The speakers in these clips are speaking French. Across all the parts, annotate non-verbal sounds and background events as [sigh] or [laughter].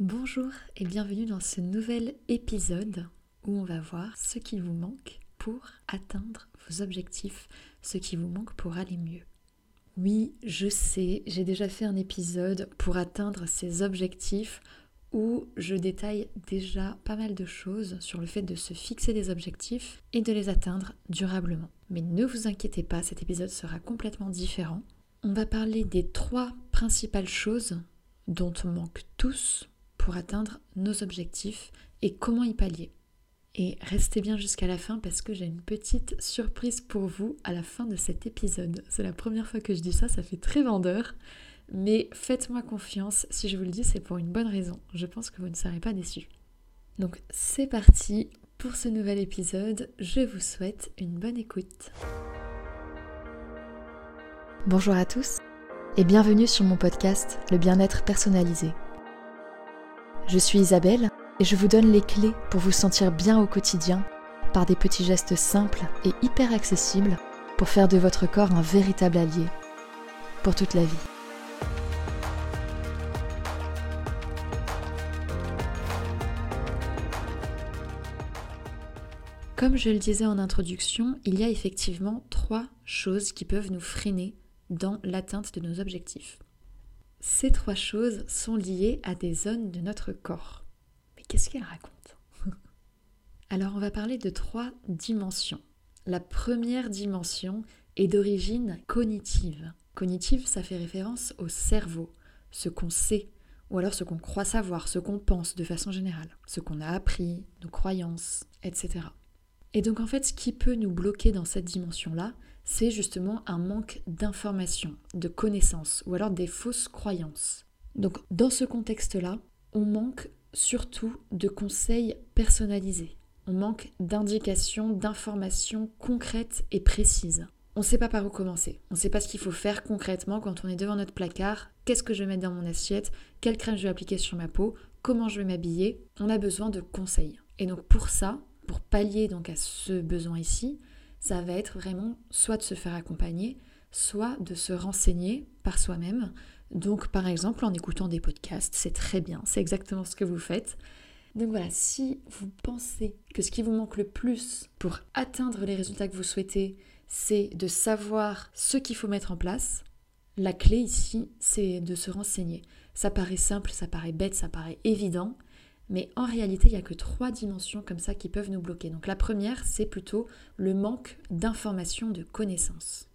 Bonjour et bienvenue dans ce nouvel épisode où on va voir ce qui vous manque pour atteindre vos objectifs, ce qui vous manque pour aller mieux. Oui, je sais, j'ai déjà fait un épisode pour atteindre ces objectifs où je détaille déjà pas mal de choses sur le fait de se fixer des objectifs et de les atteindre durablement. Mais ne vous inquiétez pas, cet épisode sera complètement différent. On va parler des trois principales choses dont on manque tous atteindre nos objectifs et comment y pallier. Et restez bien jusqu'à la fin parce que j'ai une petite surprise pour vous à la fin de cet épisode. C'est la première fois que je dis ça, ça fait très vendeur. Mais faites-moi confiance, si je vous le dis, c'est pour une bonne raison. Je pense que vous ne serez pas déçus. Donc c'est parti pour ce nouvel épisode. Je vous souhaite une bonne écoute. Bonjour à tous et bienvenue sur mon podcast Le bien-être personnalisé. Je suis Isabelle et je vous donne les clés pour vous sentir bien au quotidien par des petits gestes simples et hyper accessibles pour faire de votre corps un véritable allié pour toute la vie. Comme je le disais en introduction, il y a effectivement trois choses qui peuvent nous freiner dans l'atteinte de nos objectifs. Ces trois choses sont liées à des zones de notre corps. Mais qu'est-ce qu'elles racontent [laughs] Alors on va parler de trois dimensions. La première dimension est d'origine cognitive. Cognitive, ça fait référence au cerveau, ce qu'on sait, ou alors ce qu'on croit savoir, ce qu'on pense de façon générale, ce qu'on a appris, nos croyances, etc. Et donc en fait, ce qui peut nous bloquer dans cette dimension-là, c'est justement un manque d'informations, de connaissances, ou alors des fausses croyances. Donc dans ce contexte-là, on manque surtout de conseils personnalisés. On manque d'indications, d'informations concrètes et précises. On ne sait pas par où commencer. On ne sait pas ce qu'il faut faire concrètement quand on est devant notre placard. Qu'est-ce que je vais mettre dans mon assiette? Quelle crème je vais appliquer sur ma peau? Comment je vais m'habiller? On a besoin de conseils. Et donc pour ça, pour pallier donc à ce besoin ici, ça va être vraiment soit de se faire accompagner, soit de se renseigner par soi-même. Donc par exemple en écoutant des podcasts, c'est très bien, c'est exactement ce que vous faites. Donc voilà, si vous pensez que ce qui vous manque le plus pour atteindre les résultats que vous souhaitez, c'est de savoir ce qu'il faut mettre en place, la clé ici, c'est de se renseigner. Ça paraît simple, ça paraît bête, ça paraît évident, mais en réalité, il n'y a que trois dimensions comme ça qui peuvent nous bloquer. Donc la première, c'est plutôt le manque d'informations, de connaissances.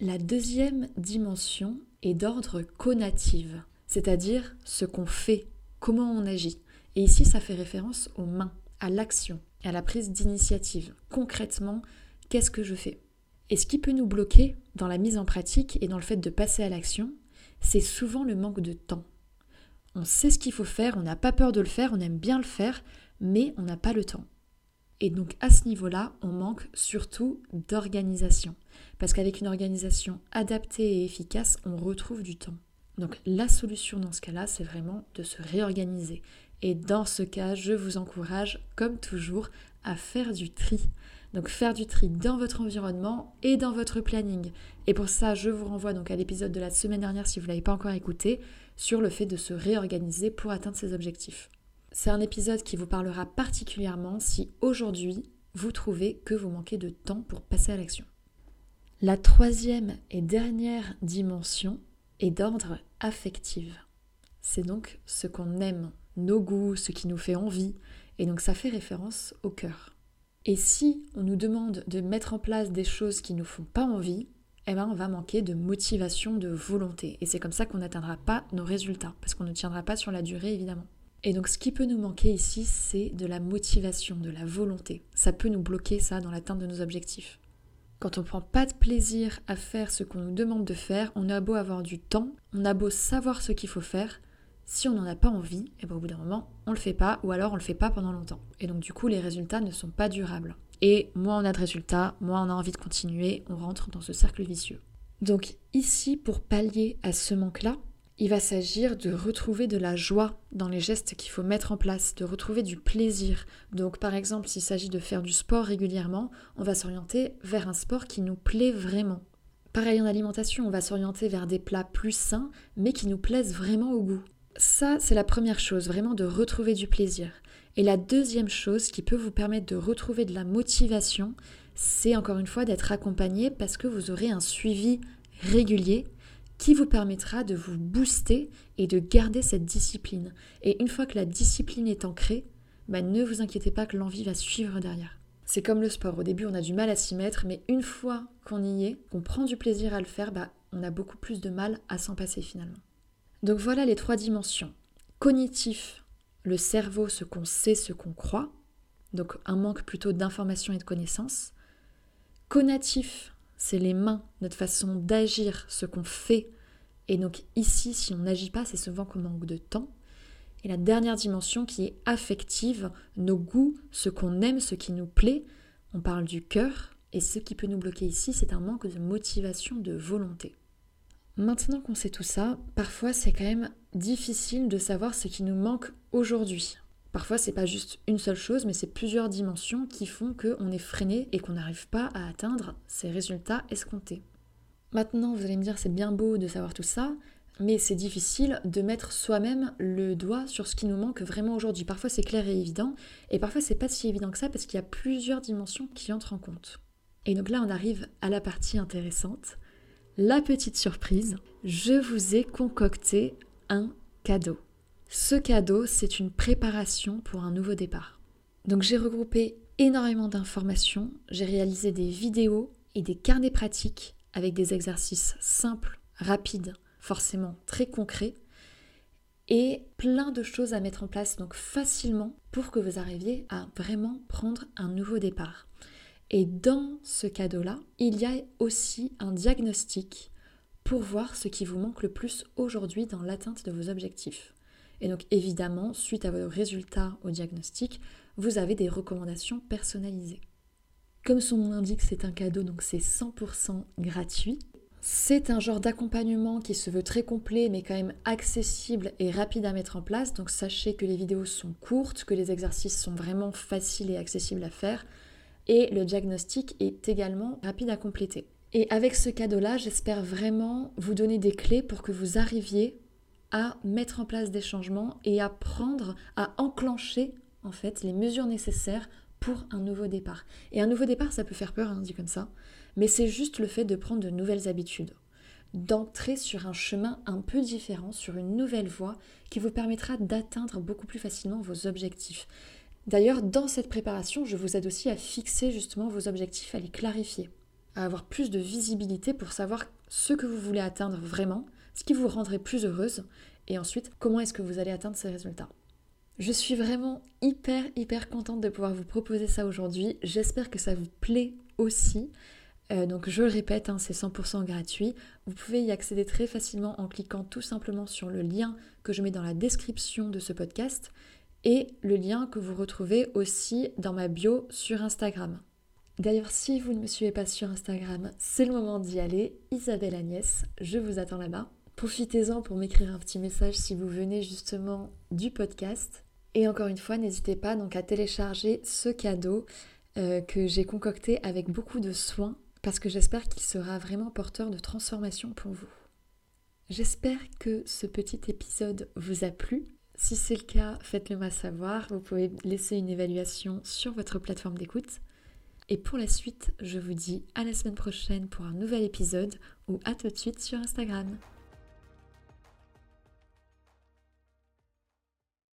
La deuxième dimension est d'ordre conative, c'est-à-dire ce qu'on fait, comment on agit. Et ici, ça fait référence aux mains, à l'action, à la prise d'initiative. Concrètement, qu'est-ce que je fais? Et ce qui peut nous bloquer dans la mise en pratique et dans le fait de passer à l'action, c'est souvent le manque de temps on sait ce qu'il faut faire, on n'a pas peur de le faire, on aime bien le faire, mais on n'a pas le temps. Et donc à ce niveau-là, on manque surtout d'organisation. Parce qu'avec une organisation adaptée et efficace, on retrouve du temps. Donc la solution dans ce cas-là, c'est vraiment de se réorganiser. Et dans ce cas, je vous encourage, comme toujours, à faire du tri. Donc faire du tri dans votre environnement et dans votre planning. Et pour ça, je vous renvoie donc à l'épisode de la semaine dernière si vous ne l'avez pas encore écouté sur le fait de se réorganiser pour atteindre ses objectifs. C'est un épisode qui vous parlera particulièrement si aujourd'hui vous trouvez que vous manquez de temps pour passer à l'action. La troisième et dernière dimension est d'ordre affectif. C'est donc ce qu'on aime, nos goûts, ce qui nous fait envie, et donc ça fait référence au cœur. Et si on nous demande de mettre en place des choses qui ne nous font pas envie, eh ben, on va manquer de motivation, de volonté. Et c'est comme ça qu'on n'atteindra pas nos résultats, parce qu'on ne tiendra pas sur la durée, évidemment. Et donc ce qui peut nous manquer ici, c'est de la motivation, de la volonté. Ça peut nous bloquer ça dans l'atteinte de nos objectifs. Quand on ne prend pas de plaisir à faire ce qu'on nous demande de faire, on a beau avoir du temps, on a beau savoir ce qu'il faut faire, si on n'en a pas envie, et eh ben au bout d'un moment, on le fait pas, ou alors on le fait pas pendant longtemps. Et donc du coup, les résultats ne sont pas durables. Et moins on a de résultats, moins on a envie de continuer, on rentre dans ce cercle vicieux. Donc ici, pour pallier à ce manque-là, il va s'agir de retrouver de la joie dans les gestes qu'il faut mettre en place, de retrouver du plaisir. Donc par exemple, s'il s'agit de faire du sport régulièrement, on va s'orienter vers un sport qui nous plaît vraiment. Pareil en alimentation, on va s'orienter vers des plats plus sains, mais qui nous plaisent vraiment au goût. Ça, c'est la première chose, vraiment de retrouver du plaisir. Et la deuxième chose qui peut vous permettre de retrouver de la motivation, c'est encore une fois d'être accompagné parce que vous aurez un suivi régulier qui vous permettra de vous booster et de garder cette discipline. Et une fois que la discipline est ancrée, bah, ne vous inquiétez pas que l'envie va suivre derrière. C'est comme le sport, au début on a du mal à s'y mettre, mais une fois qu'on y est, qu'on prend du plaisir à le faire, bah, on a beaucoup plus de mal à s'en passer finalement. Donc voilà les trois dimensions. Cognitif, le cerveau, ce qu'on sait, ce qu'on croit. Donc un manque plutôt d'information et de connaissances. Conatif, c'est les mains, notre façon d'agir, ce qu'on fait. Et donc ici, si on n'agit pas, c'est souvent qu'on manque de temps. Et la dernière dimension qui est affective, nos goûts, ce qu'on aime, ce qui nous plaît. On parle du cœur. Et ce qui peut nous bloquer ici, c'est un manque de motivation, de volonté. Maintenant qu'on sait tout ça, parfois c'est quand même difficile de savoir ce qui nous manque aujourd'hui. Parfois c'est pas juste une seule chose, mais c'est plusieurs dimensions qui font qu'on est freiné et qu'on n'arrive pas à atteindre ces résultats escomptés. Maintenant, vous allez me dire c'est bien beau de savoir tout ça, mais c'est difficile de mettre soi-même le doigt sur ce qui nous manque vraiment aujourd'hui. Parfois c'est clair et évident, et parfois c'est pas si évident que ça parce qu'il y a plusieurs dimensions qui entrent en compte. Et donc là on arrive à la partie intéressante la petite surprise, je vous ai concocté un cadeau. Ce cadeau, c'est une préparation pour un nouveau départ. Donc j'ai regroupé énormément d'informations, j'ai réalisé des vidéos et des carnets pratiques avec des exercices simples, rapides, forcément très concrets et plein de choses à mettre en place donc facilement pour que vous arriviez à vraiment prendre un nouveau départ. Et dans ce cadeau-là, il y a aussi un diagnostic pour voir ce qui vous manque le plus aujourd'hui dans l'atteinte de vos objectifs. Et donc évidemment, suite à vos résultats au diagnostic, vous avez des recommandations personnalisées. Comme son nom l'indique, c'est un cadeau, donc c'est 100% gratuit. C'est un genre d'accompagnement qui se veut très complet, mais quand même accessible et rapide à mettre en place. Donc sachez que les vidéos sont courtes, que les exercices sont vraiment faciles et accessibles à faire et le diagnostic est également rapide à compléter. Et avec ce cadeau-là, j'espère vraiment vous donner des clés pour que vous arriviez à mettre en place des changements et à prendre, à enclencher en fait les mesures nécessaires pour un nouveau départ. Et un nouveau départ, ça peut faire peur, hein, dit comme ça, mais c'est juste le fait de prendre de nouvelles habitudes, d'entrer sur un chemin un peu différent, sur une nouvelle voie qui vous permettra d'atteindre beaucoup plus facilement vos objectifs. D'ailleurs, dans cette préparation, je vous aide aussi à fixer justement vos objectifs, à les clarifier, à avoir plus de visibilité pour savoir ce que vous voulez atteindre vraiment, ce qui vous rendrait plus heureuse, et ensuite comment est-ce que vous allez atteindre ces résultats. Je suis vraiment hyper hyper contente de pouvoir vous proposer ça aujourd'hui. J'espère que ça vous plaît aussi. Euh, donc je le répète, hein, c'est 100% gratuit. Vous pouvez y accéder très facilement en cliquant tout simplement sur le lien que je mets dans la description de ce podcast et le lien que vous retrouvez aussi dans ma bio sur Instagram. D'ailleurs, si vous ne me suivez pas sur Instagram, c'est le moment d'y aller. Isabelle Agnès, je vous attends là-bas. Profitez-en pour m'écrire un petit message si vous venez justement du podcast. Et encore une fois, n'hésitez pas donc à télécharger ce cadeau euh, que j'ai concocté avec beaucoup de soin parce que j'espère qu'il sera vraiment porteur de transformation pour vous. J'espère que ce petit épisode vous a plu. Si c'est le cas, faites-le moi savoir. Vous pouvez laisser une évaluation sur votre plateforme d'écoute. Et pour la suite, je vous dis à la semaine prochaine pour un nouvel épisode ou à tout de suite sur Instagram.